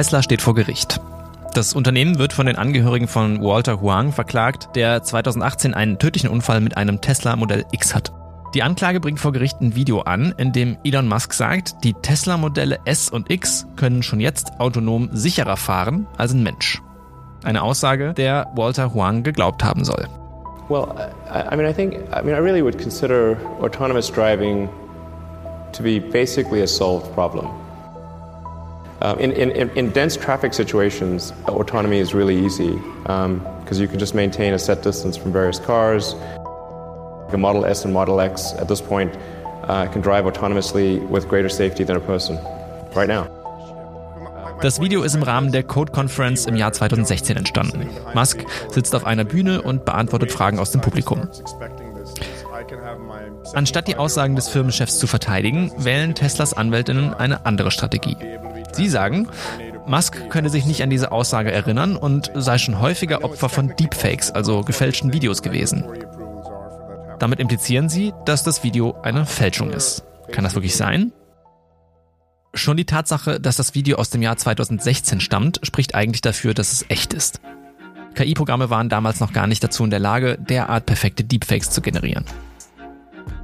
Tesla steht vor Gericht. Das Unternehmen wird von den Angehörigen von Walter Huang verklagt, der 2018 einen tödlichen Unfall mit einem Tesla Modell X hat. Die Anklage bringt vor Gericht ein Video an, in dem Elon Musk sagt, die Tesla-Modelle S und X können schon jetzt autonom sicherer fahren als ein Mensch. Eine Aussage, der Walter Huang geglaubt haben soll. Well, I, I mean, I think, I mean, I really would consider autonomous driving to be basically a solved problem. Uh, in, in, in dense traffic situations, autonomy is really easy because um, you can just maintain a set distance from various cars. The Model S and Model X at this point uh, can drive autonomously with greater safety than a person right now. Das Video ist im Rahmen der Code Conference im Jahr 2016 entstanden. Musk sitzt auf einer Bühne und beantwortet Fragen aus dem Publikum. Anstatt die Aussagen des Firmenchefs zu verteidigen, wählen Teslas Anwältinnen eine andere Strategie. Sie sagen, Musk könne sich nicht an diese Aussage erinnern und sei schon häufiger Opfer von Deepfakes, also gefälschten Videos gewesen. Damit implizieren sie, dass das Video eine Fälschung ist. Kann das wirklich sein? Schon die Tatsache, dass das Video aus dem Jahr 2016 stammt, spricht eigentlich dafür, dass es echt ist. KI-Programme waren damals noch gar nicht dazu in der Lage, derart perfekte Deepfakes zu generieren.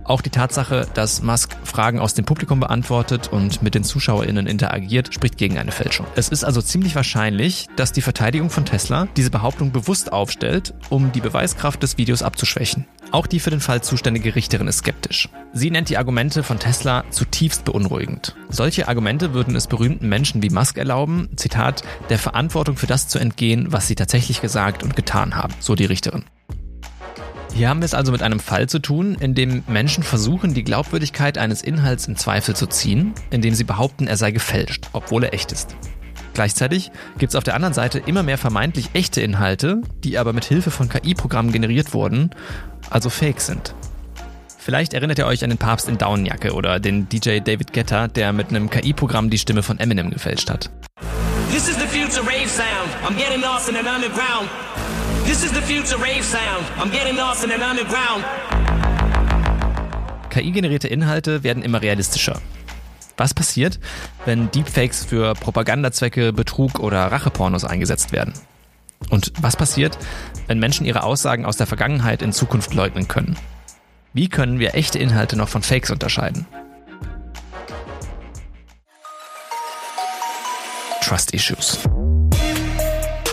Auch die Tatsache, dass Musk Fragen aus dem Publikum beantwortet und mit den ZuschauerInnen interagiert, spricht gegen eine Fälschung. Es ist also ziemlich wahrscheinlich, dass die Verteidigung von Tesla diese Behauptung bewusst aufstellt, um die Beweiskraft des Videos abzuschwächen. Auch die für den Fall zuständige Richterin ist skeptisch. Sie nennt die Argumente von Tesla zutiefst beunruhigend. Solche Argumente würden es berühmten Menschen wie Musk erlauben, Zitat, der Verantwortung für das zu entgehen, was sie tatsächlich gesagt und getan haben, so die Richterin. Hier haben wir es also mit einem Fall zu tun, in dem Menschen versuchen, die Glaubwürdigkeit eines Inhalts in Zweifel zu ziehen, indem sie behaupten, er sei gefälscht, obwohl er echt ist. Gleichzeitig gibt es auf der anderen Seite immer mehr vermeintlich echte Inhalte, die aber mit Hilfe von KI-Programmen generiert wurden, also fake sind. Vielleicht erinnert ihr euch an den Papst in Daunenjacke oder den DJ David Guetta, der mit einem KI-Programm die Stimme von Eminem gefälscht hat. This is the future rave sound. I'm getting lost in an underground. This is the future rave sound. I'm getting lost in an underground. KI-generierte Inhalte werden immer realistischer. Was passiert, wenn Deepfakes für Propagandazwecke, Betrug oder Rachepornos eingesetzt werden? Und was passiert, wenn Menschen ihre Aussagen aus der Vergangenheit in Zukunft leugnen können? Wie können wir echte Inhalte noch von Fakes unterscheiden? Trust Issues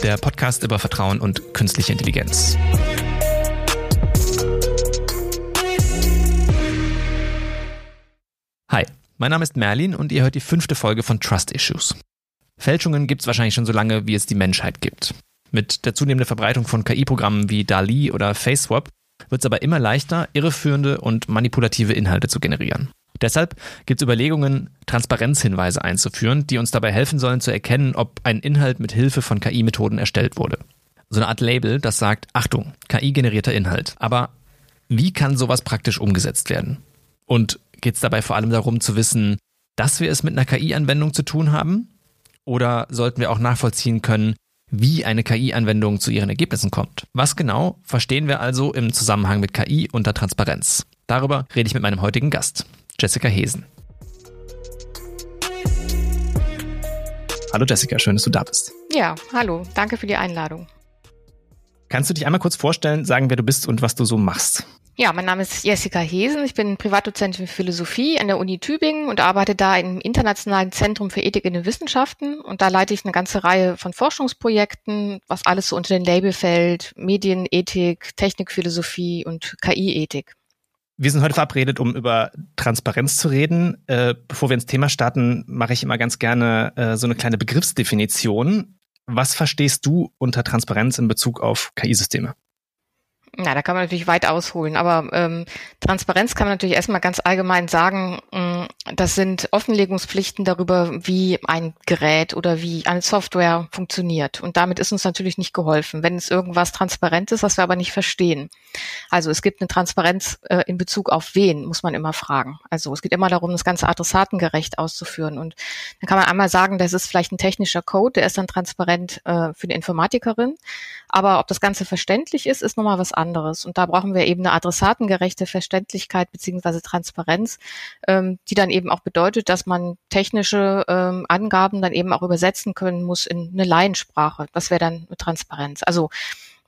der Podcast über Vertrauen und künstliche Intelligenz. Hi, mein Name ist Merlin und ihr hört die fünfte Folge von Trust Issues. Fälschungen gibt es wahrscheinlich schon so lange, wie es die Menschheit gibt. Mit der zunehmenden Verbreitung von KI-Programmen wie DALI oder FaceSwap wird es aber immer leichter, irreführende und manipulative Inhalte zu generieren. Deshalb gibt es Überlegungen, Transparenzhinweise einzuführen, die uns dabei helfen sollen zu erkennen, ob ein Inhalt mit Hilfe von KI-Methoden erstellt wurde. So eine Art Label, das sagt, Achtung, KI-generierter Inhalt. Aber wie kann sowas praktisch umgesetzt werden? Und geht es dabei vor allem darum zu wissen, dass wir es mit einer KI-Anwendung zu tun haben? Oder sollten wir auch nachvollziehen können, wie eine KI-Anwendung zu ihren Ergebnissen kommt? Was genau verstehen wir also im Zusammenhang mit KI unter Transparenz? Darüber rede ich mit meinem heutigen Gast. Jessica Hesen. Hallo Jessica, schön, dass du da bist. Ja, hallo, danke für die Einladung. Kannst du dich einmal kurz vorstellen, sagen, wer du bist und was du so machst? Ja, mein Name ist Jessica Hesen. Ich bin Privatdozentin für Philosophie an der Uni Tübingen und arbeite da im Internationalen Zentrum für Ethik in den Wissenschaften. Und da leite ich eine ganze Reihe von Forschungsprojekten, was alles so unter den Label fällt, Medienethik, Technikphilosophie und KI-Ethik. Wir sind heute verabredet, um über Transparenz zu reden. Äh, bevor wir ins Thema starten, mache ich immer ganz gerne äh, so eine kleine Begriffsdefinition. Was verstehst du unter Transparenz in Bezug auf KI-Systeme? Na, da kann man natürlich weit ausholen, aber ähm, Transparenz kann man natürlich erstmal ganz allgemein sagen, mh, mm, das sind Offenlegungspflichten darüber, wie ein Gerät oder wie eine Software funktioniert. Und damit ist uns natürlich nicht geholfen, wenn es irgendwas transparent ist, was wir aber nicht verstehen. Also es gibt eine Transparenz äh, in Bezug auf wen, muss man immer fragen. Also es geht immer darum, das Ganze adressatengerecht auszuführen. Und dann kann man einmal sagen, das ist vielleicht ein technischer Code, der ist dann transparent äh, für die Informatikerin. Aber ob das Ganze verständlich ist, ist nochmal was anderes anderes. Und da brauchen wir eben eine adressatengerechte Verständlichkeit beziehungsweise Transparenz, ähm, die dann eben auch bedeutet, dass man technische ähm, Angaben dann eben auch übersetzen können muss in eine Laiensprache. Das wäre dann Transparenz. Also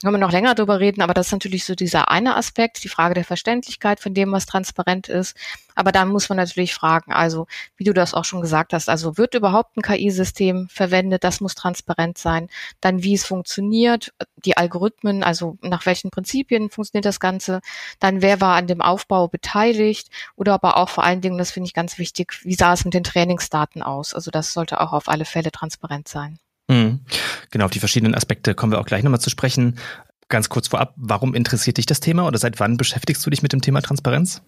können wir noch länger drüber reden, aber das ist natürlich so dieser eine Aspekt, die Frage der Verständlichkeit von dem, was transparent ist. Aber dann muss man natürlich fragen, also wie du das auch schon gesagt hast, also wird überhaupt ein KI-System verwendet? Das muss transparent sein. Dann wie es funktioniert, die Algorithmen, also nach welchen Prinzipien funktioniert das Ganze? Dann wer war an dem Aufbau beteiligt? Oder aber auch vor allen Dingen, das finde ich ganz wichtig, wie sah es mit den Trainingsdaten aus? Also das sollte auch auf alle Fälle transparent sein. Mhm. Genau, auf die verschiedenen Aspekte kommen wir auch gleich nochmal zu sprechen. Ganz kurz vorab, warum interessiert dich das Thema oder seit wann beschäftigst du dich mit dem Thema Transparenz?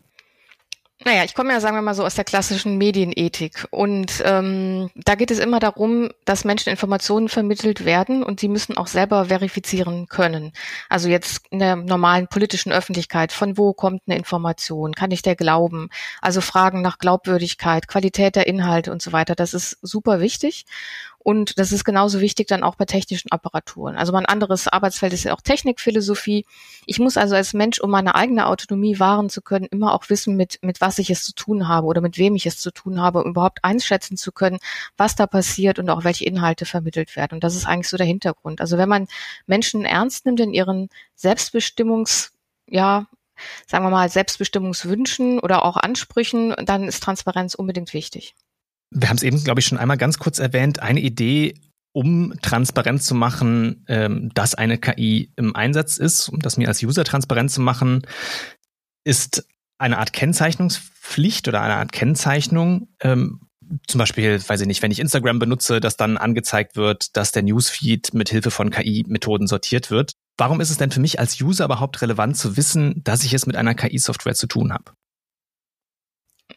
Naja, ich komme ja, sagen wir mal so, aus der klassischen Medienethik. Und ähm, da geht es immer darum, dass Menschen Informationen vermittelt werden und sie müssen auch selber verifizieren können. Also jetzt in der normalen politischen Öffentlichkeit, von wo kommt eine Information? Kann ich der glauben? Also Fragen nach Glaubwürdigkeit, Qualität der Inhalte und so weiter, das ist super wichtig. Und das ist genauso wichtig dann auch bei technischen Apparaturen. Also mein anderes Arbeitsfeld ist ja auch Technikphilosophie. Ich muss also als Mensch, um meine eigene Autonomie wahren zu können, immer auch wissen, mit, mit was ich es zu tun habe oder mit wem ich es zu tun habe, um überhaupt einschätzen zu können, was da passiert und auch welche Inhalte vermittelt werden. Und das ist eigentlich so der Hintergrund. Also wenn man Menschen ernst nimmt in ihren Selbstbestimmungs, ja, sagen wir mal, Selbstbestimmungswünschen oder auch Ansprüchen, dann ist Transparenz unbedingt wichtig. Wir haben es eben, glaube ich, schon einmal ganz kurz erwähnt. Eine Idee, um transparent zu machen, ähm, dass eine KI im Einsatz ist, um das mir als User transparent zu machen, ist eine Art Kennzeichnungspflicht oder eine Art Kennzeichnung. Ähm, zum Beispiel, weiß ich nicht, wenn ich Instagram benutze, dass dann angezeigt wird, dass der Newsfeed mit Hilfe von KI-Methoden sortiert wird. Warum ist es denn für mich als User überhaupt relevant zu wissen, dass ich es mit einer KI-Software zu tun habe?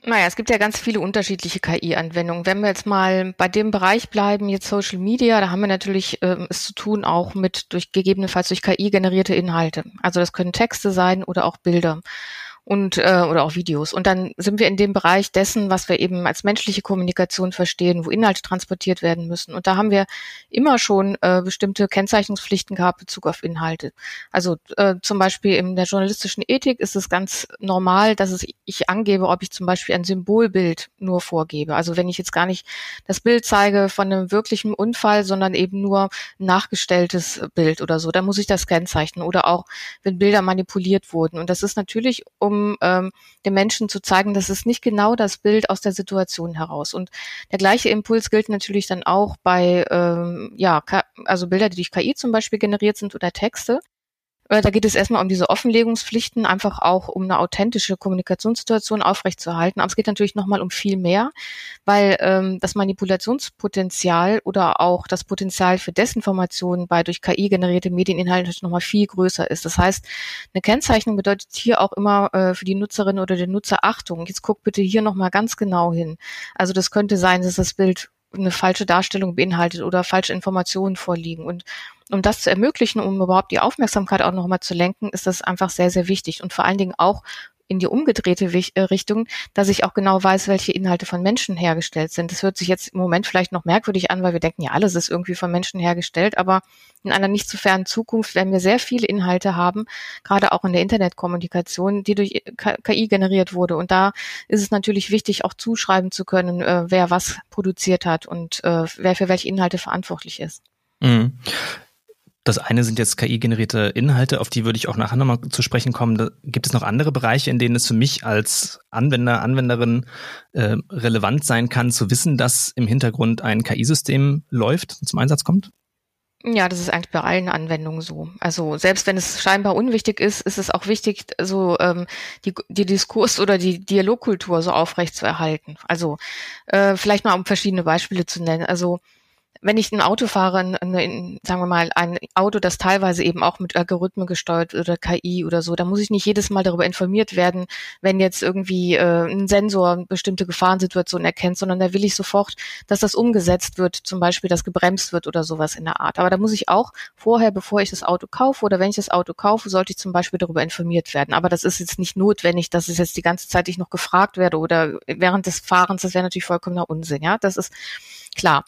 Naja, es gibt ja ganz viele unterschiedliche KI-Anwendungen. Wenn wir jetzt mal bei dem Bereich bleiben, jetzt Social Media, da haben wir natürlich äh, es zu tun auch mit durch gegebenenfalls durch KI generierte Inhalte. Also das können Texte sein oder auch Bilder und äh, oder auch Videos. Und dann sind wir in dem Bereich dessen, was wir eben als menschliche Kommunikation verstehen, wo Inhalte transportiert werden müssen. Und da haben wir immer schon äh, bestimmte Kennzeichnungspflichten gehabt Bezug auf Inhalte. Also äh, zum Beispiel in der journalistischen Ethik ist es ganz normal, dass es, ich angebe, ob ich zum Beispiel ein Symbolbild nur vorgebe. Also wenn ich jetzt gar nicht das Bild zeige von einem wirklichen Unfall, sondern eben nur nachgestelltes Bild oder so, dann muss ich das kennzeichnen. Oder auch, wenn Bilder manipuliert wurden. Und das ist natürlich, um ähm, den Menschen zu zeigen, das ist nicht genau das Bild aus der Situation heraus. Und der gleiche Impuls gilt natürlich dann auch bei ähm, ja, also Bilder, die durch KI zum Beispiel generiert sind oder Texte. Äh, da geht es erstmal um diese Offenlegungspflichten, einfach auch um eine authentische Kommunikationssituation aufrechtzuerhalten. Aber es geht natürlich nochmal um viel mehr, weil ähm, das Manipulationspotenzial oder auch das Potenzial für Desinformation bei durch KI generierte Medieninhalte nochmal viel größer ist. Das heißt, eine Kennzeichnung bedeutet hier auch immer äh, für die Nutzerin oder den Nutzer Achtung. Jetzt guck bitte hier nochmal ganz genau hin. Also das könnte sein, dass das Bild eine falsche Darstellung beinhaltet oder falsche Informationen vorliegen. Und um das zu ermöglichen, um überhaupt die Aufmerksamkeit auch nochmal zu lenken, ist das einfach sehr, sehr wichtig. Und vor allen Dingen auch in die umgedrehte äh, Richtung, dass ich auch genau weiß, welche Inhalte von Menschen hergestellt sind. Das hört sich jetzt im Moment vielleicht noch merkwürdig an, weil wir denken, ja, alles ist irgendwie von Menschen hergestellt, aber in einer nicht zu fernen Zukunft werden wir sehr viele Inhalte haben, gerade auch in der Internetkommunikation, die durch KI generiert wurde. Und da ist es natürlich wichtig, auch zuschreiben zu können, äh, wer was produziert hat und äh, wer für welche Inhalte verantwortlich ist. Mhm. Das eine sind jetzt KI-generierte Inhalte, auf die würde ich auch nachher nochmal zu sprechen kommen. Da gibt es noch andere Bereiche, in denen es für mich als Anwender, Anwenderin äh, relevant sein kann, zu wissen, dass im Hintergrund ein KI-System läuft und zum Einsatz kommt? Ja, das ist eigentlich bei allen Anwendungen so. Also selbst wenn es scheinbar unwichtig ist, ist es auch wichtig, so ähm, die, die Diskurs- oder die Dialogkultur so aufrecht zu erhalten. Also äh, vielleicht mal um verschiedene Beispiele zu nennen. Also wenn ich ein Auto fahre, eine, sagen wir mal, ein Auto, das teilweise eben auch mit Algorithmen gesteuert oder KI oder so, da muss ich nicht jedes Mal darüber informiert werden, wenn jetzt irgendwie äh, ein Sensor bestimmte Gefahrensituationen erkennt, sondern da will ich sofort, dass das umgesetzt wird, zum Beispiel, dass gebremst wird oder sowas in der Art. Aber da muss ich auch vorher, bevor ich das Auto kaufe oder wenn ich das Auto kaufe, sollte ich zum Beispiel darüber informiert werden. Aber das ist jetzt nicht notwendig, dass es jetzt die ganze Zeit ich noch gefragt werde oder während des Fahrens, das wäre natürlich vollkommener Unsinn. Ja, das ist klar.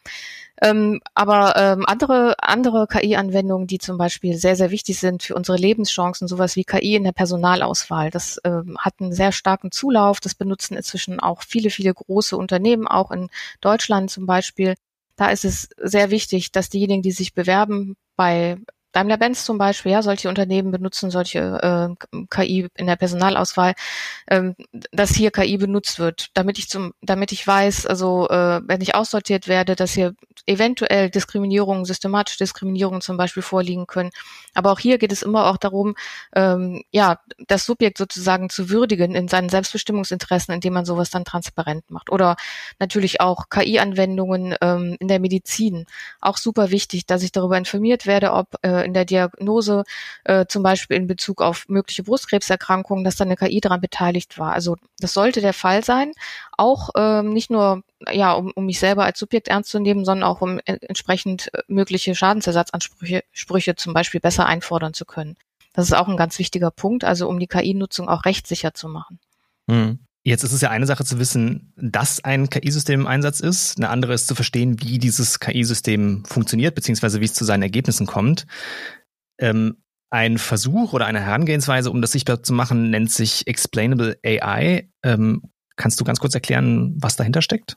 Ähm, aber ähm, andere, andere KI-Anwendungen, die zum Beispiel sehr, sehr wichtig sind für unsere Lebenschancen, sowas wie KI in der Personalauswahl, das ähm, hat einen sehr starken Zulauf. Das benutzen inzwischen auch viele, viele große Unternehmen, auch in Deutschland zum Beispiel. Da ist es sehr wichtig, dass diejenigen, die sich bewerben bei Daimler-Benz zum Beispiel, ja, solche Unternehmen benutzen solche äh, KI in der Personalauswahl, ähm, dass hier KI benutzt wird, damit ich zum, damit ich weiß, also äh, wenn ich aussortiert werde, dass hier eventuell Diskriminierungen, systematische Diskriminierungen zum Beispiel vorliegen können. Aber auch hier geht es immer auch darum, ähm, ja, das Subjekt sozusagen zu würdigen in seinen Selbstbestimmungsinteressen, indem man sowas dann transparent macht. Oder natürlich auch KI-Anwendungen ähm, in der Medizin. Auch super wichtig, dass ich darüber informiert werde, ob äh, in der Diagnose äh, zum Beispiel in Bezug auf mögliche Brustkrebserkrankungen, dass da eine KI daran beteiligt war. Also das sollte der Fall sein. Auch ähm, nicht nur ja, um, um mich selber als Subjekt ernst zu nehmen, sondern auch um äh, entsprechend äh, mögliche Schadensersatzansprüche Sprüche zum Beispiel besser einfordern zu können. Das ist auch ein ganz wichtiger Punkt, also um die KI-Nutzung auch rechtssicher zu machen. Mhm. Jetzt ist es ja eine Sache zu wissen, dass ein KI-System im Einsatz ist. Eine andere ist zu verstehen, wie dieses KI-System funktioniert, beziehungsweise wie es zu seinen Ergebnissen kommt. Ähm, ein Versuch oder eine Herangehensweise, um das sichtbar zu machen, nennt sich Explainable AI. Ähm, kannst du ganz kurz erklären, was dahinter steckt?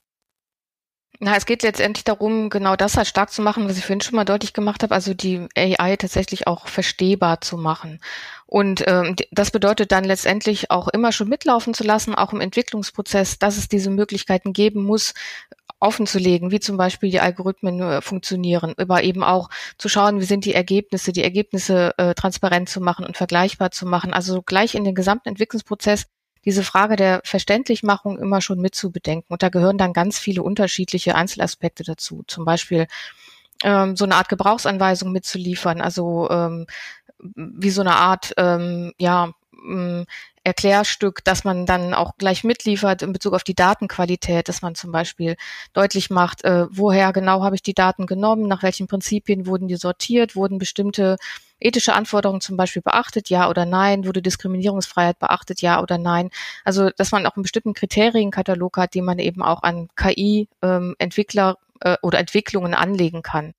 Na, es geht letztendlich darum, genau das halt stark zu machen, was ich vorhin schon mal deutlich gemacht habe, also die AI tatsächlich auch verstehbar zu machen. Und ähm, das bedeutet dann letztendlich auch immer schon mitlaufen zu lassen, auch im Entwicklungsprozess, dass es diese Möglichkeiten geben muss, offenzulegen, wie zum Beispiel die Algorithmen äh, funktionieren, aber eben auch zu schauen, wie sind die Ergebnisse, die Ergebnisse äh, transparent zu machen und vergleichbar zu machen. Also gleich in den gesamten Entwicklungsprozess diese Frage der Verständlichmachung immer schon mitzubedenken. Und da gehören dann ganz viele unterschiedliche Einzelaspekte dazu. Zum Beispiel ähm, so eine Art Gebrauchsanweisung mitzuliefern, also ähm, wie so eine Art, ähm, ja, ähm, Erklärstück, dass man dann auch gleich mitliefert in Bezug auf die Datenqualität, dass man zum Beispiel deutlich macht, äh, woher genau habe ich die Daten genommen, nach welchen Prinzipien wurden die sortiert, wurden bestimmte ethische Anforderungen zum Beispiel beachtet, ja oder nein, wurde Diskriminierungsfreiheit beachtet, ja oder nein. Also dass man auch einen bestimmten Kriterienkatalog hat, den man eben auch an KI-Entwickler ähm, äh, oder Entwicklungen anlegen kann.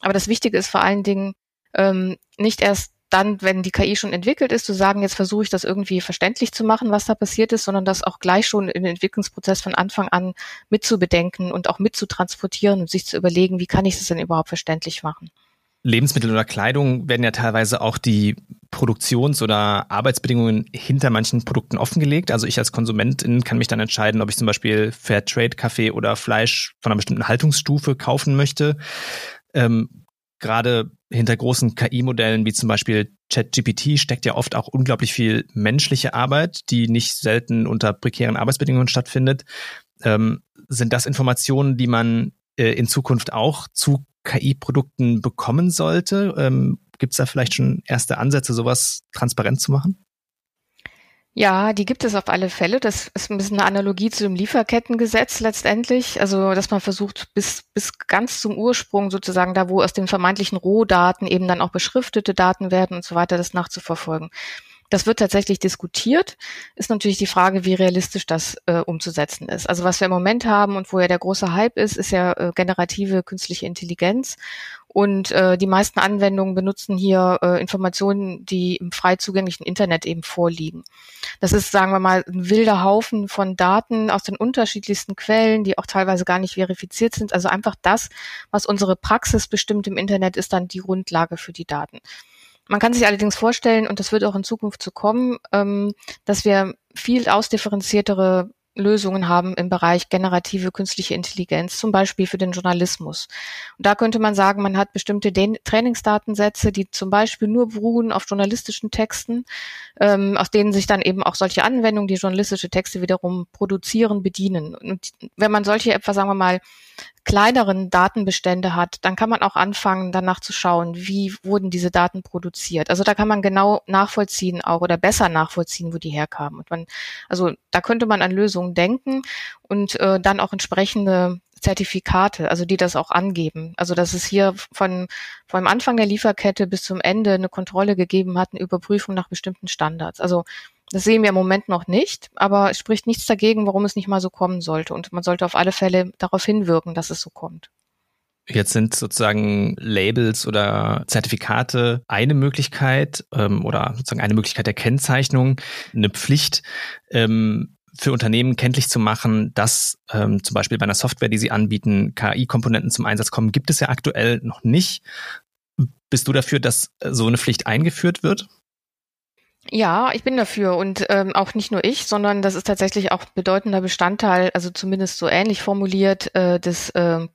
Aber das Wichtige ist vor allen Dingen ähm, nicht erst dann, wenn die KI schon entwickelt ist, zu sagen, jetzt versuche ich das irgendwie verständlich zu machen, was da passiert ist, sondern das auch gleich schon im Entwicklungsprozess von Anfang an mitzubedenken und auch mitzutransportieren und sich zu überlegen, wie kann ich das denn überhaupt verständlich machen. Lebensmittel oder Kleidung werden ja teilweise auch die Produktions- oder Arbeitsbedingungen hinter manchen Produkten offengelegt. Also ich als Konsumentin kann mich dann entscheiden, ob ich zum Beispiel Fairtrade-Kaffee oder Fleisch von einer bestimmten Haltungsstufe kaufen möchte. Ähm, gerade hinter großen KI-Modellen wie zum Beispiel ChatGPT steckt ja oft auch unglaublich viel menschliche Arbeit, die nicht selten unter prekären Arbeitsbedingungen stattfindet. Ähm, sind das Informationen, die man äh, in Zukunft auch zu KI-Produkten bekommen sollte? Ähm, Gibt es da vielleicht schon erste Ansätze, sowas transparent zu machen? Ja, die gibt es auf alle Fälle. Das ist ein bisschen eine Analogie zu dem Lieferkettengesetz letztendlich. Also, dass man versucht, bis, bis ganz zum Ursprung sozusagen, da wo aus den vermeintlichen Rohdaten eben dann auch beschriftete Daten werden und so weiter, das nachzuverfolgen. Das wird tatsächlich diskutiert. Ist natürlich die Frage, wie realistisch das äh, umzusetzen ist. Also was wir im Moment haben und wo ja der große Hype ist, ist ja äh, generative künstliche Intelligenz. Und äh, die meisten Anwendungen benutzen hier äh, Informationen, die im frei zugänglichen Internet eben vorliegen. Das ist, sagen wir mal, ein wilder Haufen von Daten aus den unterschiedlichsten Quellen, die auch teilweise gar nicht verifiziert sind. Also einfach das, was unsere Praxis bestimmt im Internet, ist dann die Grundlage für die Daten. Man kann sich allerdings vorstellen, und das wird auch in Zukunft zu kommen, ähm, dass wir viel ausdifferenziertere Lösungen haben im Bereich generative künstliche Intelligenz, zum Beispiel für den Journalismus. Und da könnte man sagen, man hat bestimmte Den Trainingsdatensätze, die zum Beispiel nur beruhen auf journalistischen Texten, ähm, aus denen sich dann eben auch solche Anwendungen, die journalistische Texte wiederum produzieren, bedienen. Und wenn man solche etwa, sagen wir mal, kleineren Datenbestände hat, dann kann man auch anfangen, danach zu schauen, wie wurden diese Daten produziert. Also da kann man genau nachvollziehen auch oder besser nachvollziehen, wo die herkamen. Und man, also da könnte man an Lösungen denken und äh, dann auch entsprechende Zertifikate, also die das auch angeben. Also dass es hier von vom Anfang der Lieferkette bis zum Ende eine Kontrolle gegeben hat, eine Überprüfung nach bestimmten Standards. Also Das sehen wir im Moment noch nicht, aber es spricht nichts dagegen, warum es nicht mal so kommen sollte. Und man sollte auf alle Fälle darauf hinwirken, dass es so kommt. Jetzt sind sozusagen Labels oder Zertifikate eine Möglichkeit ähm, oder sozusagen eine Möglichkeit der Kennzeichnung, eine Pflicht ähm, für Unternehmen kenntlich zu machen, dass ähm, zum Beispiel bei einer Software, die sie anbieten, KI-Komponenten zum Einsatz kommen, gibt es ja aktuell noch nicht. Bist du dafür, dass so eine Pflicht eingeführt wird? Ja, ich bin dafür und ähm, auch nicht nur ich, sondern das ist tatsächlich auch bedeutender Bestandteil, also zumindest so ähnlich formuliert, äh, des, äh,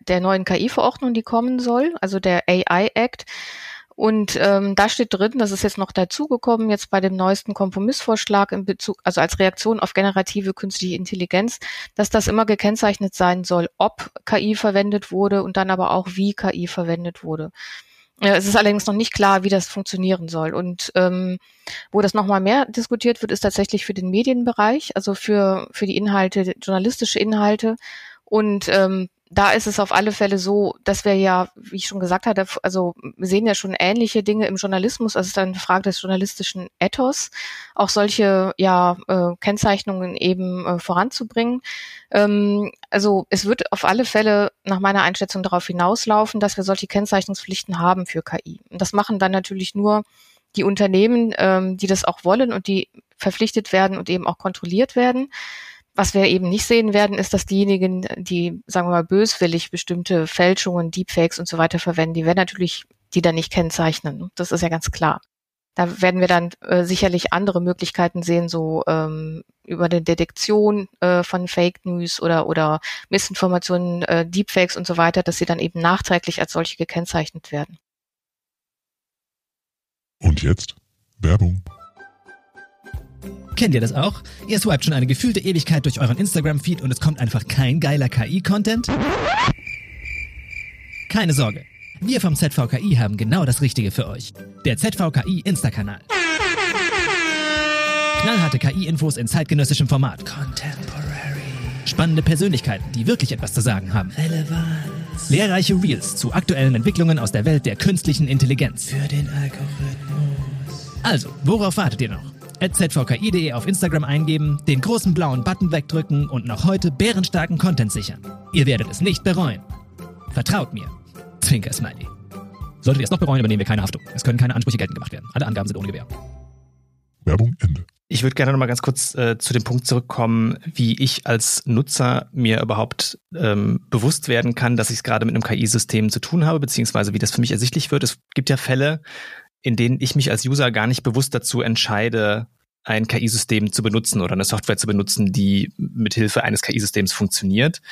der neuen KI-Verordnung, die kommen soll, also der AI Act. Und ähm, da steht drin, das ist jetzt noch dazugekommen, jetzt bei dem neuesten Kompromissvorschlag in Bezug, also als Reaktion auf generative künstliche Intelligenz, dass das immer gekennzeichnet sein soll, ob KI verwendet wurde und dann aber auch wie KI verwendet wurde. Es ist allerdings noch nicht klar, wie das funktionieren soll. Und ähm, wo das nochmal mehr diskutiert wird, ist tatsächlich für den Medienbereich, also für, für die Inhalte, journalistische Inhalte. Und ähm, da ist es auf alle Fälle so, dass wir ja, wie ich schon gesagt hatte, also wir sehen ja schon ähnliche Dinge im Journalismus. Also es ist eine Frage des journalistischen Ethos, auch solche ja äh, Kennzeichnungen eben äh, voranzubringen. Ähm, also es wird auf alle Fälle nach meiner Einschätzung darauf hinauslaufen, dass wir solche Kennzeichnungspflichten haben für KI. Und das machen dann natürlich nur die Unternehmen, ähm, die das auch wollen und die verpflichtet werden und eben auch kontrolliert werden. Was wir eben nicht sehen werden, ist, dass diejenigen, die, sagen wir mal, böswillig bestimmte Fälschungen, Deepfakes und so weiter verwenden, die werden natürlich die dann nicht kennzeichnen. Das ist ja ganz klar. Da werden wir dann äh, sicherlich andere Möglichkeiten sehen, so ähm, über die Detektion äh, von Fake News oder, oder Missinformationen, äh, Deepfakes und so weiter, dass sie dann eben nachträglich als solche gekennzeichnet werden. Und jetzt Werbung. Kennt ihr das auch? Ihr swiped schon eine gefühlte Ewigkeit durch euren Instagram-Feed und es kommt einfach kein geiler KI-Content? Keine Sorge. Wir vom ZVKI haben genau das Richtige für euch. Der ZVKI Insta-Kanal. Knallharte KI-Infos in zeitgenössischem Format. Contemporary. Spannende Persönlichkeiten, die wirklich etwas zu sagen haben. Relevanz. Lehrreiche Reels zu aktuellen Entwicklungen aus der Welt der künstlichen Intelligenz. Für den Algorithmus. Also, worauf wartet ihr noch? zvki.de auf Instagram eingeben, den großen blauen Button wegdrücken und noch heute bärenstarken Content sichern. Ihr werdet es nicht bereuen. Vertraut mir. Zwinker Smiley. Solltet ihr es noch bereuen, übernehmen wir keine Haftung. Es können keine Ansprüche geltend gemacht werden. Alle Angaben sind ohne Gewähr. Werbung Ende. Ich würde gerne noch mal ganz kurz äh, zu dem Punkt zurückkommen, wie ich als Nutzer mir überhaupt ähm, bewusst werden kann, dass ich es gerade mit einem KI-System zu tun habe, beziehungsweise wie das für mich ersichtlich wird. Es gibt ja Fälle, in denen ich mich als User gar nicht bewusst dazu entscheide, ein KI-System zu benutzen oder eine Software zu benutzen, die mit Hilfe eines KI-Systems funktioniert.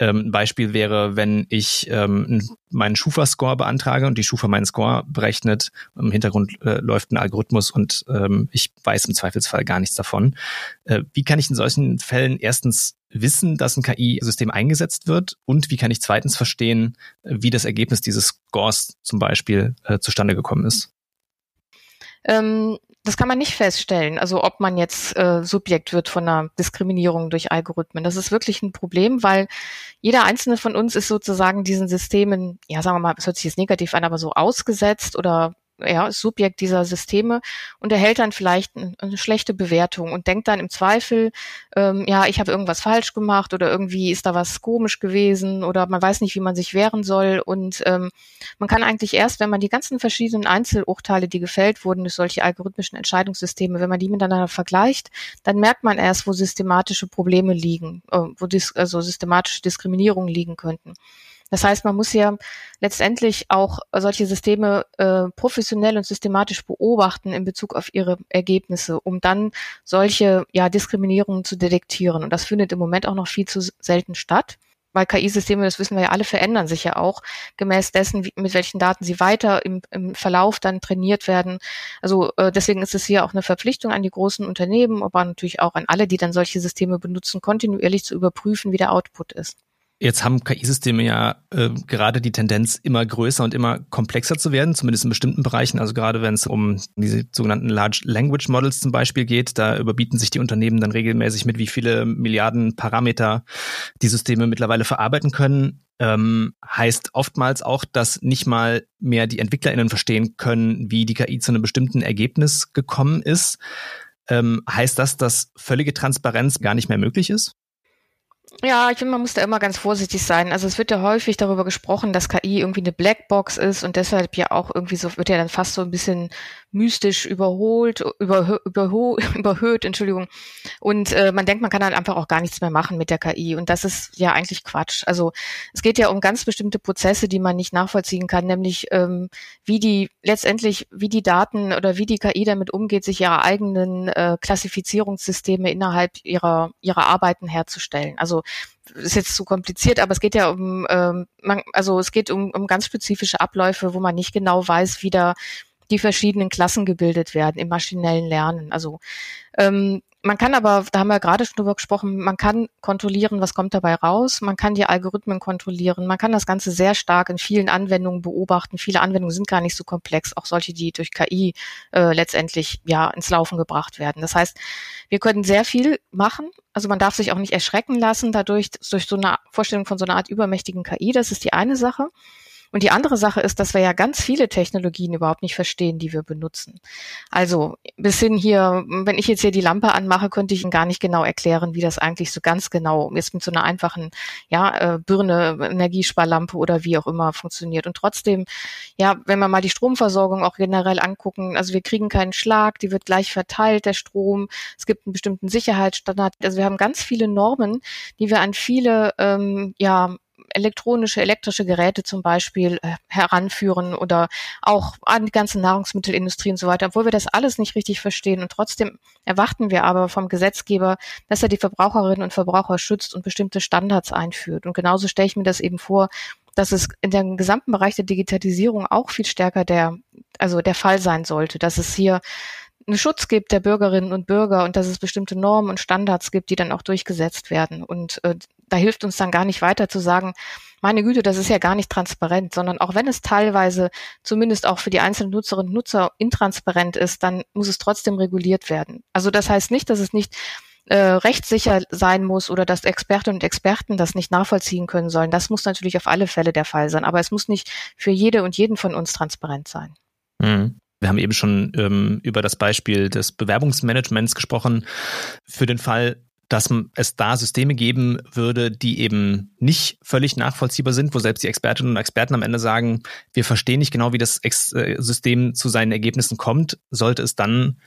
Ähm, ein Beispiel wäre, wenn ich ähm, meinen Schufa-Score beantrage und die Schufa meinen Score berechnet, im Hintergrund äh, läuft ein Algorithmus und ähm, ich weiß im Zweifelsfall gar nichts davon. Äh, wie kann ich in solchen Fällen erstens wissen, dass ein KI-System eingesetzt wird und wie kann ich zweitens verstehen, wie das Ergebnis dieses Scores zum Beispiel äh, zustande gekommen ist? Ähm, das kann man nicht feststellen, also ob man jetzt äh, Subjekt wird von einer Diskriminierung durch Algorithmen. Das ist wirklich ein Problem, weil jeder einzelne von uns ist sozusagen diesen Systemen, ja sagen wir mal, es hört sich jetzt negativ an, aber so ausgesetzt oder ja, Subjekt dieser Systeme und erhält dann vielleicht eine schlechte Bewertung und denkt dann im Zweifel, ähm, ja, ich habe irgendwas falsch gemacht oder irgendwie ist da was komisch gewesen oder man weiß nicht, wie man sich wehren soll. Und ähm, man kann eigentlich erst, wenn man die ganzen verschiedenen Einzelurteile, die gefällt wurden durch solche algorithmischen Entscheidungssysteme, wenn man die miteinander vergleicht, dann merkt man erst, wo systematische Probleme liegen, äh, wo dis also systematische Diskriminierungen liegen könnten. Das heißt, man muss ja letztendlich auch solche Systeme äh, professionell und systematisch beobachten in Bezug auf ihre Ergebnisse, um dann solche ja, Diskriminierungen zu detektieren. Und das findet im Moment auch noch viel zu selten statt weil KI-Systeme, das wissen wir ja alle, verändern sich ja auch gemäß dessen, wie, mit welchen Daten sie weiter im, im Verlauf dann trainiert werden. Also äh, deswegen ist es hier auch eine Verpflichtung an die großen Unternehmen, aber natürlich auch an alle, die dann solche Systeme benutzen, kontinuierlich zu überprüfen, wie der Output ist. Jetzt haben KI-Systeme ja äh, gerade die Tendenz, immer größer und immer komplexer zu werden, zumindest in bestimmten Bereichen. Also gerade wenn es um diese sogenannten Large Language Models zum Beispiel geht, da überbieten sich die Unternehmen dann regelmäßig mit, wie viele Milliarden Parameter die Systeme mittlerweile verarbeiten können. Ähm, heißt oftmals auch, dass nicht mal mehr die EntwicklerInnen verstehen können, wie die KI zu einem bestimmten Ergebnis gekommen ist. Ähm, heißt das, dass völlige Transparenz gar nicht mehr möglich ist? Ja, ich finde, man muss da immer ganz vorsichtig sein. Also es wird ja häufig darüber gesprochen, dass KI irgendwie eine Blackbox ist und deshalb ja auch irgendwie so wird ja dann fast so ein bisschen mystisch überholt, überhö überho überhöht, Entschuldigung. Und äh, man denkt, man kann halt einfach auch gar nichts mehr machen mit der KI. Und das ist ja eigentlich Quatsch. Also es geht ja um ganz bestimmte Prozesse, die man nicht nachvollziehen kann, nämlich ähm, wie die letztendlich, wie die Daten oder wie die KI damit umgeht, sich ihre eigenen äh, Klassifizierungssysteme innerhalb ihrer ihrer Arbeiten herzustellen. Also ist jetzt zu kompliziert, aber es geht ja um, ähm, man, also es geht um, um ganz spezifische Abläufe, wo man nicht genau weiß, wie da die verschiedenen Klassen gebildet werden im maschinellen Lernen. Also ähm, man kann aber, da haben wir gerade schon drüber gesprochen, man kann kontrollieren, was kommt dabei raus, man kann die Algorithmen kontrollieren, man kann das Ganze sehr stark in vielen Anwendungen beobachten. Viele Anwendungen sind gar nicht so komplex, auch solche, die durch KI äh, letztendlich ja ins Laufen gebracht werden. Das heißt, wir können sehr viel machen. Also man darf sich auch nicht erschrecken lassen dadurch, durch so eine Vorstellung von so einer Art übermächtigen KI. Das ist die eine Sache. Und die andere Sache ist, dass wir ja ganz viele Technologien überhaupt nicht verstehen, die wir benutzen. Also bis hin hier, wenn ich jetzt hier die Lampe anmache, könnte ich Ihnen gar nicht genau erklären, wie das eigentlich so ganz genau ist mit so einer einfachen ja, äh, Birne, Energiesparlampe oder wie auch immer funktioniert. Und trotzdem, ja, wenn wir mal die Stromversorgung auch generell angucken, also wir kriegen keinen Schlag, die wird gleich verteilt, der Strom. Es gibt einen bestimmten Sicherheitsstandard. Also wir haben ganz viele Normen, die wir an viele ähm, ja, elektronische, elektrische Geräte zum Beispiel äh, heranführen oder auch an die ganze Nahrungsmittelindustrie und so weiter, obwohl wir das alles nicht richtig verstehen. Und trotzdem erwarten wir aber vom Gesetzgeber, dass er die Verbraucherinnen und Verbraucher schützt und bestimmte Standards einführt. Und genauso stelle ich mir das eben vor, dass es in dem gesamten Bereich der Digitalisierung auch viel stärker der, also der Fall sein sollte, dass es hier einen Schutz gibt der Bürgerinnen und Bürger und dass es bestimmte Normen und Standards gibt, die dann auch durchgesetzt werden. Und äh, da hilft uns dann gar nicht weiter zu sagen, meine Güte, das ist ja gar nicht transparent, sondern auch wenn es teilweise zumindest auch für die einzelnen Nutzerinnen und Nutzer intransparent ist, dann muss es trotzdem reguliert werden. Also das heißt nicht, dass es nicht äh, rechtssicher sein muss oder dass Expertinnen und Experten das nicht nachvollziehen können sollen. Das muss natürlich auf alle Fälle der Fall sein. Aber es muss nicht für jede und jeden von uns transparent sein. Mhm. Wir haben eben schon ähm, über das Beispiel des Bewerbungsmanagements gesprochen. Für den Fall, dass es da Systeme geben würde, die eben nicht völlig nachvollziehbar sind, wo selbst die Expertinnen und Experten am Ende sagen, wir verstehen nicht genau, wie das äh, System zu seinen Ergebnissen kommt, sollte es dann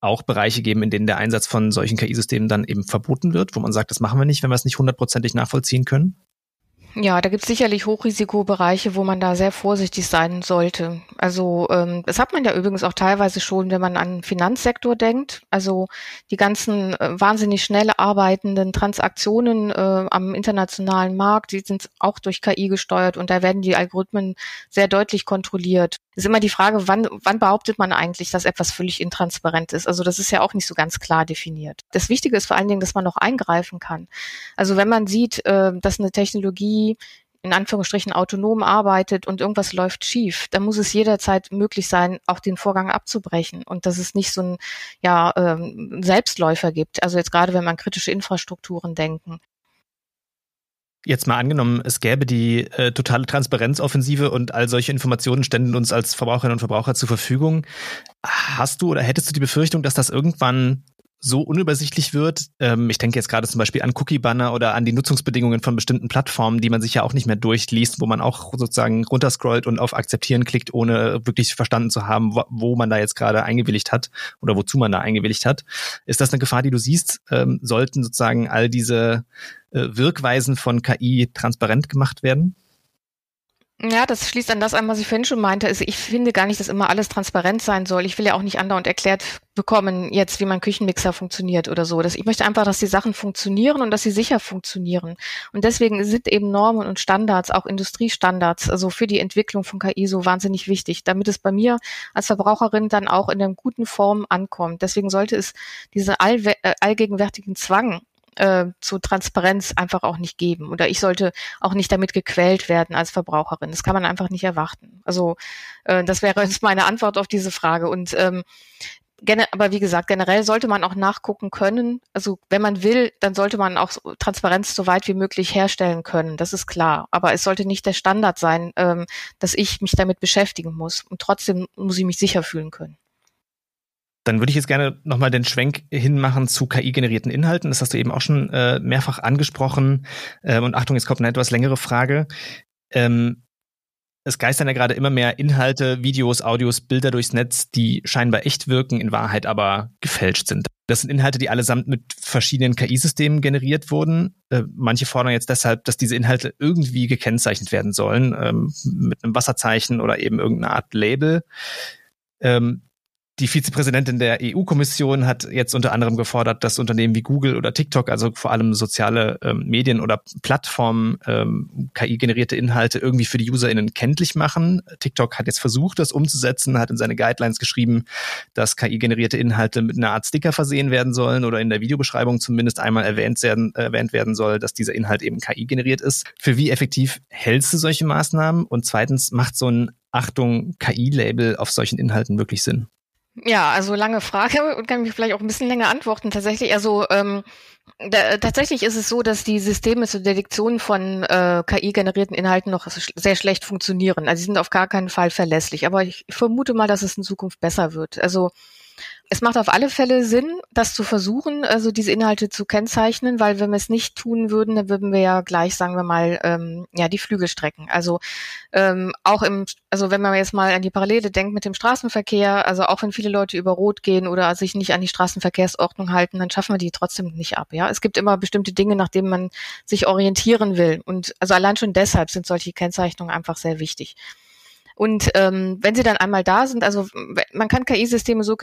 auch Bereiche geben, in denen der Einsatz von solchen KI-Systemen dann eben verboten wird, wo man sagt, das machen wir nicht, wenn wir es nicht hundertprozentig nachvollziehen können? Ja, da gibt es sicherlich Hochrisikobereiche, wo man da sehr vorsichtig sein sollte. Also ähm, das hat man ja übrigens auch teilweise schon, wenn man an den Finanzsektor denkt. Also die ganzen äh, wahnsinnig schnell arbeitenden Transaktionen äh, am internationalen Markt, die sind auch durch KI gesteuert und da werden die Algorithmen sehr deutlich kontrolliert. Es ist immer die Frage, wann, wann behauptet man eigentlich, dass etwas völlig intransparent ist? Also das ist ja auch nicht so ganz klar definiert. Das Wichtige ist vor allen Dingen, dass man noch eingreifen kann. Also wenn man sieht, äh, dass eine Technologie in Anführungsstrichen autonom arbeitet und irgendwas läuft schief, dann muss es jederzeit möglich sein, auch den Vorgang abzubrechen und dass es nicht so ein ja, ähm, Selbstläufer gibt. Also jetzt gerade, wenn man kritische Infrastrukturen denken. Jetzt mal angenommen, es gäbe die äh, totale Transparenzoffensive und all solche Informationen ständen uns als Verbraucherinnen und Verbraucher zur Verfügung. Hast du oder hättest du die Befürchtung, dass das irgendwann so unübersichtlich wird. Ähm, ich denke jetzt gerade zum Beispiel an Cookie-Banner oder an die Nutzungsbedingungen von bestimmten Plattformen, die man sich ja auch nicht mehr durchliest, wo man auch sozusagen runterscrollt und auf Akzeptieren klickt, ohne wirklich verstanden zu haben, wo, wo man da jetzt gerade eingewilligt hat oder wozu man da eingewilligt hat. Ist das eine Gefahr, die du siehst? Ähm, sollten sozusagen all diese äh, Wirkweisen von KI transparent gemacht werden? Ja, das schließt an das an, was ich vorhin schon meinte. Also ich finde gar nicht, dass immer alles transparent sein soll. Ich will ja auch nicht andauernd erklärt bekommen, jetzt wie mein Küchenmixer funktioniert oder so. Das, ich möchte einfach, dass die Sachen funktionieren und dass sie sicher funktionieren. Und deswegen sind eben Normen und Standards, auch Industriestandards, also für die Entwicklung von KI so wahnsinnig wichtig, damit es bei mir als Verbraucherin dann auch in einer guten Form ankommt. Deswegen sollte es diesen allwe- äh, allgegenwärtigen Zwang äh, zu Transparenz einfach auch nicht geben. Oder ich sollte auch nicht damit gequält werden als Verbraucherin. Das kann man einfach nicht erwarten. Also äh, das wäre jetzt meine Antwort auf diese Frage. Und ähm, aber wie gesagt, generell sollte man auch nachgucken können. Also wenn man will, dann sollte man auch Transparenz so weit wie möglich herstellen können. Das ist klar. Aber es sollte nicht der Standard sein, ähm, dass ich mich damit beschäftigen muss. Und trotzdem muss ich mich sicher fühlen können. Dann würde ich jetzt gerne nochmal den Schwenk hinmachen zu KI-generierten Inhalten. Das hast du eben auch schon äh, mehrfach angesprochen. Ähm, und Achtung, jetzt kommt eine etwas längere Frage. Ähm, es geistern ja gerade immer mehr Inhalte, Videos, Audios, Bilder durchs Netz, die scheinbar echt wirken, in Wahrheit aber gefälscht sind. Das sind Inhalte, die allesamt mit verschiedenen KI-Systemen generiert wurden. Äh, manche fordern jetzt deshalb, dass diese Inhalte irgendwie gekennzeichnet werden sollen, ähm, mit einem Wasserzeichen oder eben irgendeine Art Label. Ähm, die Vizepräsidentin der EU-Kommission hat jetzt unter anderem gefordert, dass Unternehmen wie Google oder TikTok, also vor allem soziale ähm, Medien oder Plattformen, ähm, KI-generierte Inhalte irgendwie für die UserInnen kenntlich machen. TikTok hat jetzt versucht, das umzusetzen, hat in seine Guidelines geschrieben, dass KI-generierte Inhalte mit einer Art Sticker versehen werden sollen oder in der Videobeschreibung zumindest einmal erwähnt werden, erwähnt werden soll, dass dieser Inhalt eben KI generiert ist. Für wie effektiv hältst du solche Maßnahmen? Und zweitens, macht so ein Achtung, KI-Label auf solchen Inhalten wirklich Sinn? Ja, also lange Frage und kann mich vielleicht auch ein bisschen länger antworten. Tatsächlich, also ähm, da, tatsächlich ist es so, dass die Systeme zur Detektion von äh, KI-generierten Inhalten noch sehr schlecht funktionieren. Also sie sind auf gar keinen Fall verlässlich. Aber ich vermute mal, dass es in Zukunft besser wird. Also es macht auf alle Fälle Sinn, das zu versuchen, also diese Inhalte zu kennzeichnen, weil wenn wir es nicht tun würden, dann würden wir ja gleich, sagen wir mal, ähm, ja die Flügel strecken. Also ähm, auch im, also wenn man jetzt mal an die Parallele denkt mit dem Straßenverkehr, also auch wenn viele Leute über Rot gehen oder sich nicht an die Straßenverkehrsordnung halten, dann schaffen wir die trotzdem nicht ab. Ja, es gibt immer bestimmte Dinge, nach denen man sich orientieren will und also allein schon deshalb sind solche Kennzeichnungen einfach sehr wichtig. Und ähm, wenn sie dann einmal da sind, also man kann KI-Systeme so,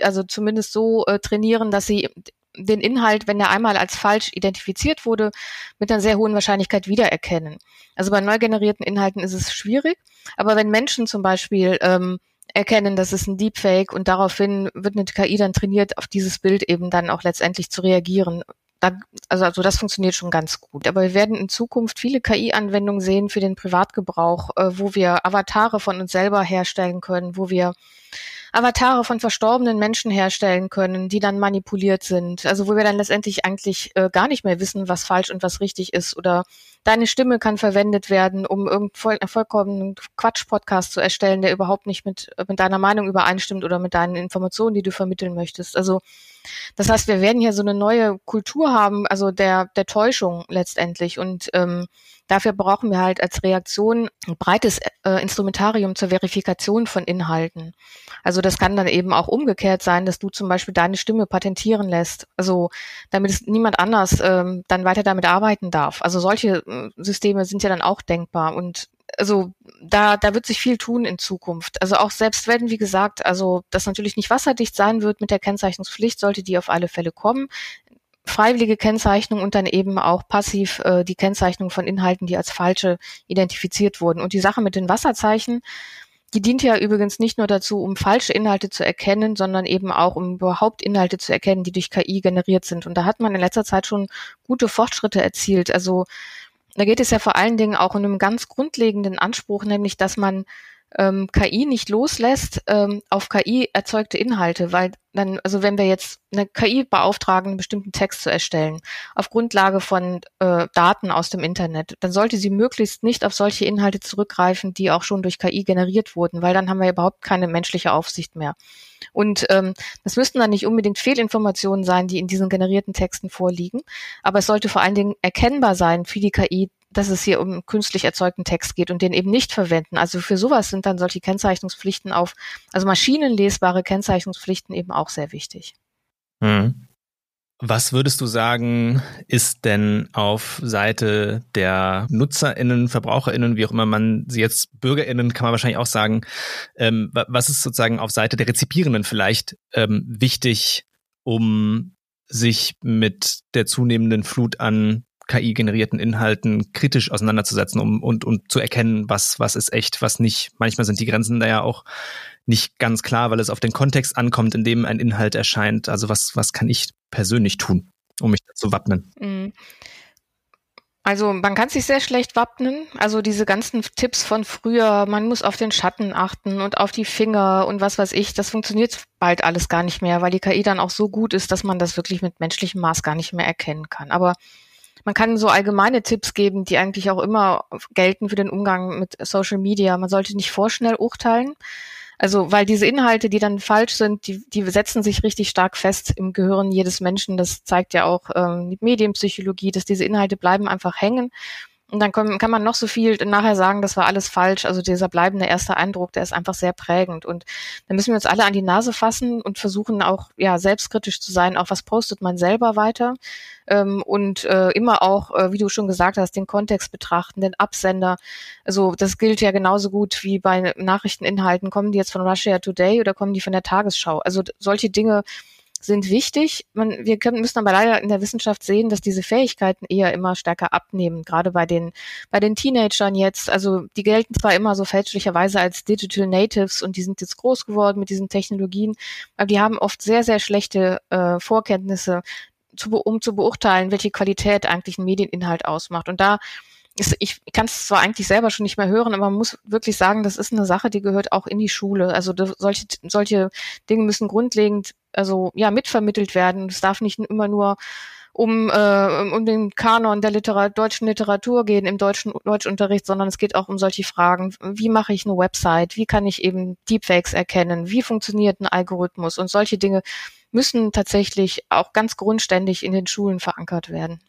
also zumindest so äh, trainieren, dass sie den Inhalt, wenn er einmal als falsch identifiziert wurde, mit einer sehr hohen Wahrscheinlichkeit wiedererkennen. Also bei neu generierten Inhalten ist es schwierig, aber wenn Menschen zum Beispiel ähm, erkennen, das ist ein Deepfake und daraufhin wird eine KI dann trainiert, auf dieses Bild eben dann auch letztendlich zu reagieren da, also, also das funktioniert schon ganz gut. Aber wir werden in Zukunft viele KI-Anwendungen sehen für den Privatgebrauch, äh, wo wir Avatare von uns selber herstellen können, wo wir Avatare von verstorbenen Menschen herstellen können, die dann manipuliert sind. Also wo wir dann letztendlich eigentlich äh, gar nicht mehr wissen, was falsch und was richtig ist. Oder deine Stimme kann verwendet werden, um irgendeinen vollkommenen Quatsch-Podcast zu erstellen, der überhaupt nicht mit, mit deiner Meinung übereinstimmt oder mit deinen Informationen, die du vermitteln möchtest. Also das heißt, wir werden hier so eine neue Kultur haben, also der, der Täuschung letztendlich. Und ähm, dafür brauchen wir halt als Reaktion ein breites äh, Instrumentarium zur Verifikation von Inhalten. Also das kann dann eben auch umgekehrt sein, dass du zum Beispiel deine Stimme patentieren lässt. Also damit es niemand anders ähm, dann weiter damit arbeiten darf. Also solche äh, Systeme sind ja dann auch denkbar. Und also da, da wird sich viel tun in Zukunft. Also auch selbst wenn, wie gesagt, also das natürlich nicht wasserdicht sein wird mit der Kennzeichnungspflicht, sollte die auf alle Fälle kommen. Freiwillige Kennzeichnung und dann eben auch passiv äh, die Kennzeichnung von Inhalten, die als falsche identifiziert wurden. Und die Sache mit den Wasserzeichen, die dient ja übrigens nicht nur dazu, um falsche Inhalte zu erkennen, sondern eben auch, um überhaupt Inhalte zu erkennen, die durch KI generiert sind. Und da hat man in letzter Zeit schon gute Fortschritte erzielt. Also da geht es ja vor allen Dingen auch um einen ganz grundlegenden Anspruch, nämlich dass man ähm, KI nicht loslässt ähm, auf KI erzeugte Inhalte, weil dann, also wenn wir jetzt eine KI beauftragen, einen bestimmten Text zu erstellen, auf Grundlage von äh, Daten aus dem Internet, dann sollte sie möglichst nicht auf solche Inhalte zurückgreifen, die auch schon durch KI generiert wurden, weil dann haben wir überhaupt keine menschliche Aufsicht mehr. Und ähm, das müssten dann nicht unbedingt Fehlinformationen sein, die in diesen generierten Texten vorliegen, aber es sollte vor allen Dingen erkennbar sein für die KI, dass es hier um künstlich erzeugten Text geht und den eben nicht verwenden. Also für sowas sind dann solche Kennzeichnungspflichten auf, also maschinenlesbare Kennzeichnungspflichten eben auch sehr wichtig. Hm. Was würdest du sagen, ist denn auf Seite der NutzerInnen, VerbraucherInnen, wie auch immer man sie jetzt, BürgerInnen kann man wahrscheinlich auch sagen, ähm, was ist sozusagen auf Seite der Rezipierenden vielleicht ähm, wichtig, um sich mit der zunehmenden Flut an KI-generierten Inhalten kritisch auseinanderzusetzen um, und, und zu erkennen, was, was ist echt, was nicht. Manchmal sind die Grenzen da ja auch nicht ganz klar, weil es auf den Kontext ankommt, in dem ein Inhalt erscheint. Also was, was kann ich persönlich tun, um mich dazu wappnen? Mhm. Also man kann sich sehr schlecht wappnen. Also diese ganzen Tipps von früher, man muss auf den Schatten achten und auf die Finger und was weiß ich, das funktioniert bald alles gar nicht mehr, weil die KI dann auch so gut ist, dass man das wirklich mit menschlichem Maß gar nicht mehr erkennen kann. Aber man kann so allgemeine Tipps geben, die eigentlich auch immer gelten für den Umgang mit Social Media. Man sollte nicht vorschnell urteilen. Also, weil diese Inhalte, die dann falsch sind, die, die setzen sich richtig stark fest im Gehirn jedes Menschen. Das zeigt ja auch ähm, die Medienpsychologie, dass diese Inhalte bleiben einfach hängen. Und dann kann, man noch so viel nachher sagen, das war alles falsch. Also dieser bleibende erste Eindruck, der ist einfach sehr prägend. Und da müssen wir uns alle an die Nase fassen und versuchen auch ja selbstkritisch zu sein. Auch was postet man selber weiter ähm, und äh, immer auch, äh, wie du schon gesagt hast, den Kontext betrachten, den Absender. Also das gilt ja genauso gut wie bei Nachrichteninhalten. Kommen die jetzt von Russia Today oder kommen die von der Tagesschau? Also solche Dinge sind wichtig. Man, wir können, müssen aber leider in der Wissenschaft sehen, dass diese Fähigkeiten eher immer stärker abnehmen, gerade bei den, bei den Teenagern jetzt. Also die gelten zwar immer so fälschlicherweise als Digital Natives und die sind jetzt groß geworden mit diesen Technologien, aber die haben oft sehr, sehr schlechte äh, Vorkenntnisse, zu, um zu beurteilen, welche Qualität eigentlich ein Medieninhalt ausmacht. Und da ich kann es zwar eigentlich selber schon nicht mehr hören, aber man muss wirklich sagen, das ist eine Sache, die gehört auch in die Schule. Also solche, solche Dinge müssen grundlegend, also ja, mitvermittelt werden. Es darf nicht immer nur um, äh, um den Kanon der Literar deutschen Literatur gehen im deutschen Deutschunterricht, sondern es geht auch um solche Fragen. Wie mache ich eine Website? Wie kann ich eben Deepfakes erkennen? Wie funktioniert ein Algorithmus? Und solche Dinge müssen tatsächlich auch ganz grundständig in den Schulen verankert werden.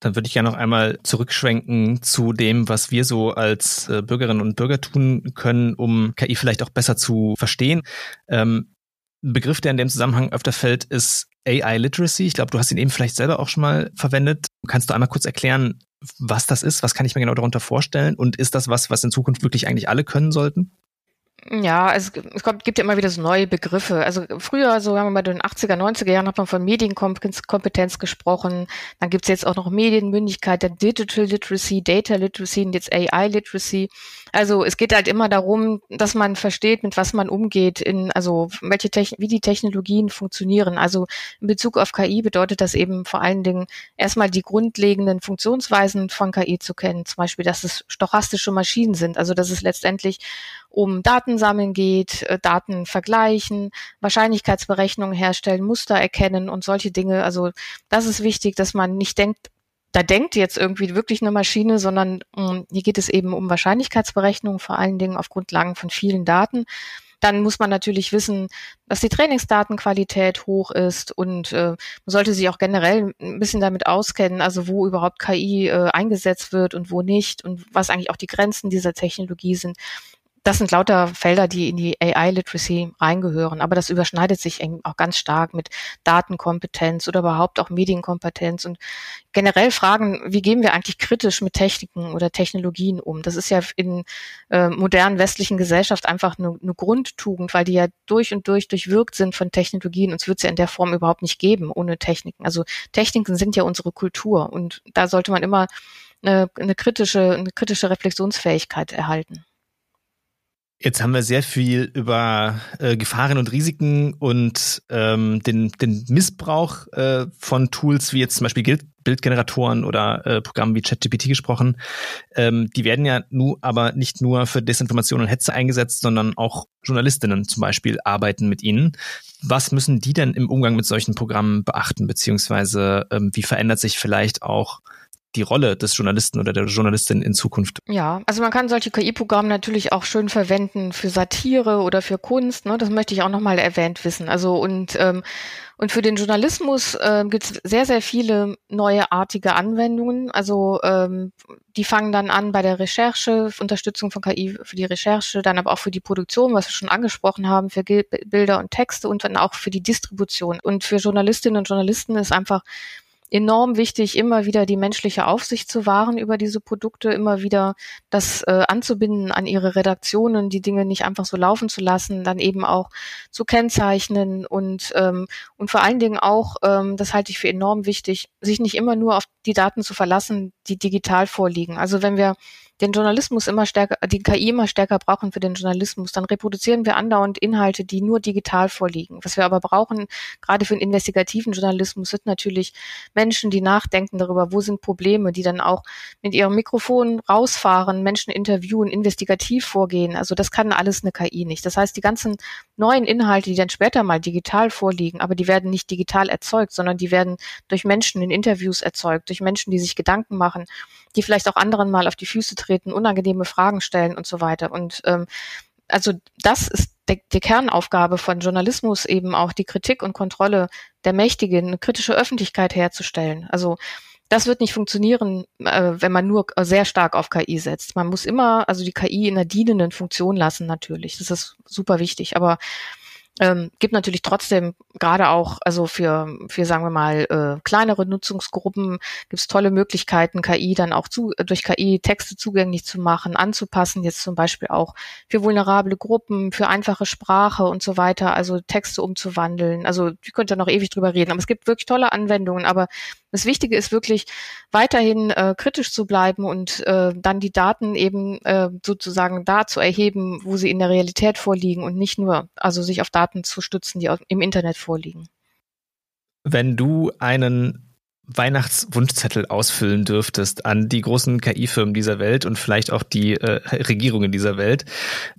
Dann würde ich gerne noch einmal zurückschwenken zu dem, was wir so als äh, Bürgerinnen und Bürger tun können, um KI vielleicht auch besser zu verstehen. Ähm, Begriff, der in dem Zusammenhang öfter fällt, ist AI Literacy. Ich glaube, du hast ihn eben vielleicht selber auch schon mal verwendet. Kannst du einmal kurz erklären, was das ist? Was kann ich mir genau darunter vorstellen? Und ist das was, was in Zukunft wirklich eigentlich alle können sollten? Ja, es, es gibt ja immer wieder so neue Begriffe. Also früher, so haben wir bei den 80er, 90er Jahren, hat man von Medienkompetenz gesprochen. Dann gibt's jetzt auch noch Medienmündigkeit, dann Digital Literacy, Data Literacy und jetzt AI Literacy. Also es geht halt immer darum, dass man versteht, mit was man umgeht, in, also welche Techn wie die Technologien funktionieren. Also in Bezug auf KI bedeutet das eben vor allen Dingen erstmal die grundlegenden Funktionsweisen von KI zu kennen. Zum Beispiel, dass es stochastische Maschinen sind. Also dass es letztendlich um Datensammeln geht, äh, Daten vergleichen, Wahrscheinlichkeitsberechnungen herstellen, Muster erkennen und solche Dinge. Also das ist wichtig, dass man nicht denkt, da denkt jetzt irgendwie wirklich eine Maschine, sondern mh, hm, hier geht es eben um Wahrscheinlichkeitsberechnungen, vor allen Dingen auf Grundlagen von vielen Daten. Dann muss man natürlich wissen, dass die Trainingsdatenqualität hoch ist und äh, man sollte sich auch generell ein bisschen damit auskennen, also wo überhaupt KI äh, eingesetzt wird und wo nicht und was eigentlich auch die Grenzen dieser Technologie sind das sind lauter Felder, die in die AI-Literacy reingehören. Aber das überschneidet sich auch ganz stark mit Datenkompetenz oder überhaupt auch Medienkompetenz und generell Fragen, wie gehen wir eigentlich kritisch mit Techniken oder Technologien um? Das ist ja in äh, modernen westlichen Gesellschaft einfach eine, eine, Grundtugend, weil die ja durch und durch durchwirkt sind von Technologien. Uns wird es ja in der Form überhaupt nicht geben ohne Techniken. Also Techniken sind ja unsere Kultur und da sollte man immer eine, eine kritische, eine kritische Reflexionsfähigkeit erhalten. Jetzt haben wir sehr viel über äh, Gefahren und Risiken und ähm, den, den Missbrauch äh, von Tools wie jetzt zum Beispiel Bild Bildgeneratoren oder äh, Programmen wie ChatGPT gesprochen. Ähm, die werden ja nu aber nicht nur für Desinformation und Hetze eingesetzt, sondern auch Journalistinnen zum Beispiel arbeiten mit ihnen. Was müssen die denn im Umgang mit solchen Programmen beachten, beziehungsweise ähm, wie verändert sich vielleicht auch die Rolle des Journalisten oder der Journalistin in Zukunft? Ja, also man kann solche KI-Programme natürlich auch schön verwenden für Satire oder für Kunst. Ne? Das möchte ich auch nochmal erwähnt wissen. Also und ähm, und für den Journalismus äh, gibt es sehr, sehr viele neuartige Anwendungen. Also ähm, die fangen dann an bei der Recherche, Unterstützung von KI für die Recherche, dann aber auch für die Produktion, was wir schon angesprochen haben, für Bilder und Texte und dann auch für die Distribution. Und für Journalistinnen und Journalisten ist einfach enorm wichtig, immer wieder die menschliche Aufsicht zu wahren über diese Produkte, immer wieder das äh, anzubinden an ihre Redaktionen, die Dinge nicht einfach so laufen zu lassen, dann eben auch zu kennzeichnen und, ähm, und vor allen Dingen auch, ähm, das halte ich für enorm wichtig, sich nicht immer nur auf die Daten zu verlassen, die digital vorliegen. Also wenn wir den Journalismus immer stärker, die KI immer stärker brauchen für den Journalismus, dann reproduzieren wir andauernd Inhalte, die nur digital vorliegen. Was wir aber brauchen, gerade für den investigativen Journalismus, sind natürlich Menschen, die nachdenken darüber, wo sind Probleme, die dann auch mit ihrem Mikrofon rausfahren, Menschen interviewen, investigativ vorgehen. Also das kann alles eine KI nicht. Das heißt, die ganzen neuen Inhalte, die dann später mal digital vorliegen, aber die werden nicht digital erzeugt, sondern die werden durch Menschen in Interviews erzeugt, durch Menschen, die sich Gedanken machen, die vielleicht auch anderen mal auf die Füße treten, unangenehme Fragen stellen und so weiter. Und ähm, also das ist die, die Kernaufgabe von Journalismus eben auch die Kritik und Kontrolle der Mächtigen, eine kritische Öffentlichkeit herzustellen. Also das wird nicht funktionieren, äh, wenn man nur sehr stark auf KI setzt. Man muss immer also die KI in einer dienenden Funktion lassen natürlich. Das ist super wichtig. Aber ähm, gibt natürlich trotzdem gerade auch, also für, für sagen wir mal, äh, kleinere Nutzungsgruppen gibt es tolle Möglichkeiten, KI dann auch zu, durch KI Texte zugänglich zu machen, anzupassen, jetzt zum Beispiel auch für vulnerable Gruppen, für einfache Sprache und so weiter, also Texte umzuwandeln. Also ich könnte noch ewig drüber reden, aber es gibt wirklich tolle Anwendungen, aber das Wichtige ist wirklich weiterhin äh, kritisch zu bleiben und äh, dann die Daten eben äh, sozusagen da zu erheben, wo sie in der Realität vorliegen und nicht nur, also sich auf Daten zu stützen, die im Internet vorliegen. Wenn du einen Weihnachtswunschzettel ausfüllen dürftest an die großen KI-Firmen dieser Welt und vielleicht auch die äh, Regierungen dieser Welt,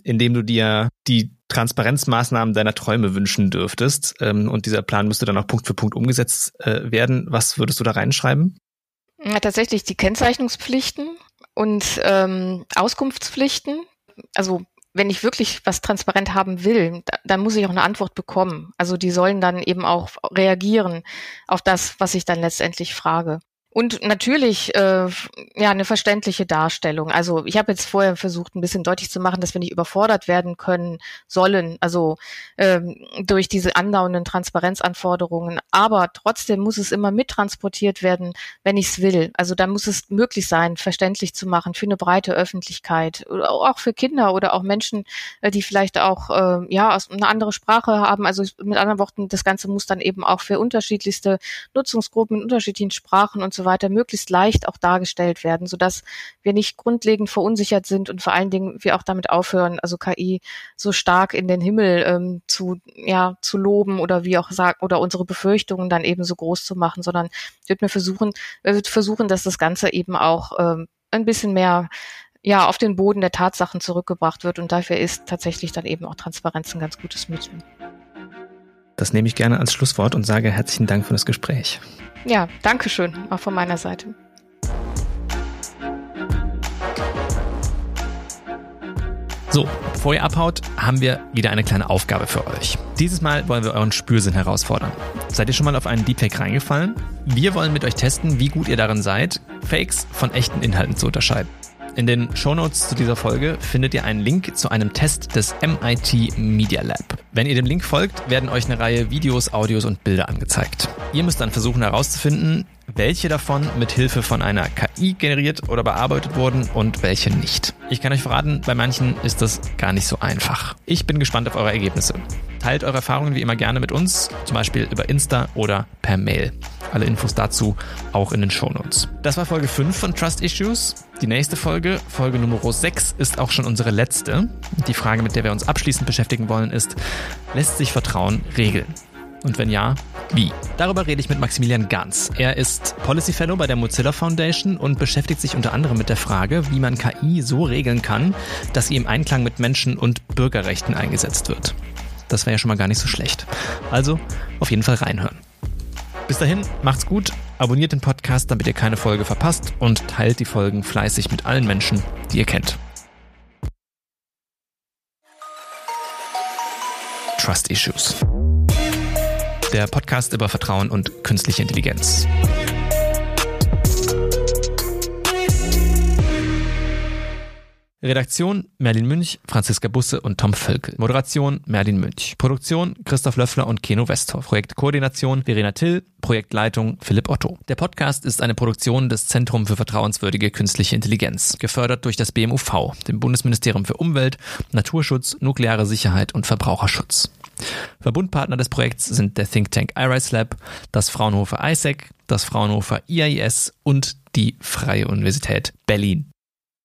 indem du dir die Transparenzmaßnahmen deiner Träume wünschen dürftest ähm, und dieser Plan müsste dann auch Punkt für Punkt umgesetzt äh, werden, was würdest du da reinschreiben? Ja, tatsächlich die Kennzeichnungspflichten und ähm, Auskunftspflichten. Also wenn ich wirklich was transparent haben will, da, dann muss ich auch eine Antwort bekommen. Also die sollen dann eben auch reagieren auf das, was ich dann letztendlich frage. Und natürlich äh, ja eine verständliche Darstellung. Also ich habe jetzt vorher versucht, ein bisschen deutlich zu machen, dass wir nicht überfordert werden können sollen, also ähm, durch diese andauernden Transparenzanforderungen. Aber trotzdem muss es immer mittransportiert werden, wenn ich es will. Also da muss es möglich sein, verständlich zu machen für eine breite Öffentlichkeit, oder auch für Kinder oder auch Menschen, äh, die vielleicht auch äh, ja eine andere Sprache haben. Also mit anderen Worten, das Ganze muss dann eben auch für unterschiedlichste Nutzungsgruppen in unterschiedlichen Sprachen und so weiter möglichst leicht auch dargestellt werden, sodass wir nicht grundlegend verunsichert sind und vor allen Dingen wir auch damit aufhören, also KI so stark in den Himmel ähm, zu, ja, zu loben oder wie auch sagen, oder unsere Befürchtungen dann eben so groß zu machen, sondern wird mir versuchen, wird versuchen, dass das Ganze eben auch ähm, ein bisschen mehr ja, auf den Boden der Tatsachen zurückgebracht wird. Und dafür ist tatsächlich dann eben auch Transparenz ein ganz gutes Mittel. Das nehme ich gerne als Schlusswort und sage herzlichen Dank für das Gespräch. Ja, danke schön, auch von meiner Seite. So, bevor ihr abhaut, haben wir wieder eine kleine Aufgabe für euch. Dieses Mal wollen wir euren Spürsinn herausfordern. Seid ihr schon mal auf einen Deepfake reingefallen? Wir wollen mit euch testen, wie gut ihr darin seid, Fakes von echten Inhalten zu unterscheiden. In den Shownotes zu dieser Folge findet ihr einen Link zu einem Test des MIT Media Lab. Wenn ihr dem Link folgt, werden euch eine Reihe Videos, Audios und Bilder angezeigt. Ihr müsst dann versuchen herauszufinden, welche davon mit Hilfe von einer KI generiert oder bearbeitet wurden und welche nicht. Ich kann euch verraten, bei manchen ist das gar nicht so einfach. Ich bin gespannt auf eure Ergebnisse. Teilt eure Erfahrungen wie immer gerne mit uns, zum Beispiel über Insta oder per Mail. Alle Infos dazu auch in den Shownotes. Das war Folge 5 von Trust Issues. Die nächste Folge, Folge Nummer 6, ist auch schon unsere letzte. Die Frage, mit der wir uns abschließend beschäftigen wollen, ist, lässt sich Vertrauen regeln? Und wenn ja, wie? Darüber rede ich mit Maximilian Ganz. Er ist Policy Fellow bei der Mozilla Foundation und beschäftigt sich unter anderem mit der Frage, wie man KI so regeln kann, dass sie im Einklang mit Menschen- und Bürgerrechten eingesetzt wird. Das wäre ja schon mal gar nicht so schlecht. Also auf jeden Fall reinhören. Bis dahin, macht's gut, abonniert den Podcast, damit ihr keine Folge verpasst und teilt die Folgen fleißig mit allen Menschen, die ihr kennt. Trust Issues. Der Podcast über Vertrauen und künstliche Intelligenz. Redaktion Merlin Münch, Franziska Busse und Tom Völkel. Moderation Merlin Münch. Produktion Christoph Löffler und Keno Westhoff. Projektkoordination Verena Till. Projektleitung Philipp Otto. Der Podcast ist eine Produktion des Zentrum für vertrauenswürdige künstliche Intelligenz, gefördert durch das BMUV, dem Bundesministerium für Umwelt, Naturschutz, nukleare Sicherheit und Verbraucherschutz. Verbundpartner des Projekts sind der Think Tank iRice Lab, das Fraunhofer ISEC, das Fraunhofer IAIS und die Freie Universität Berlin.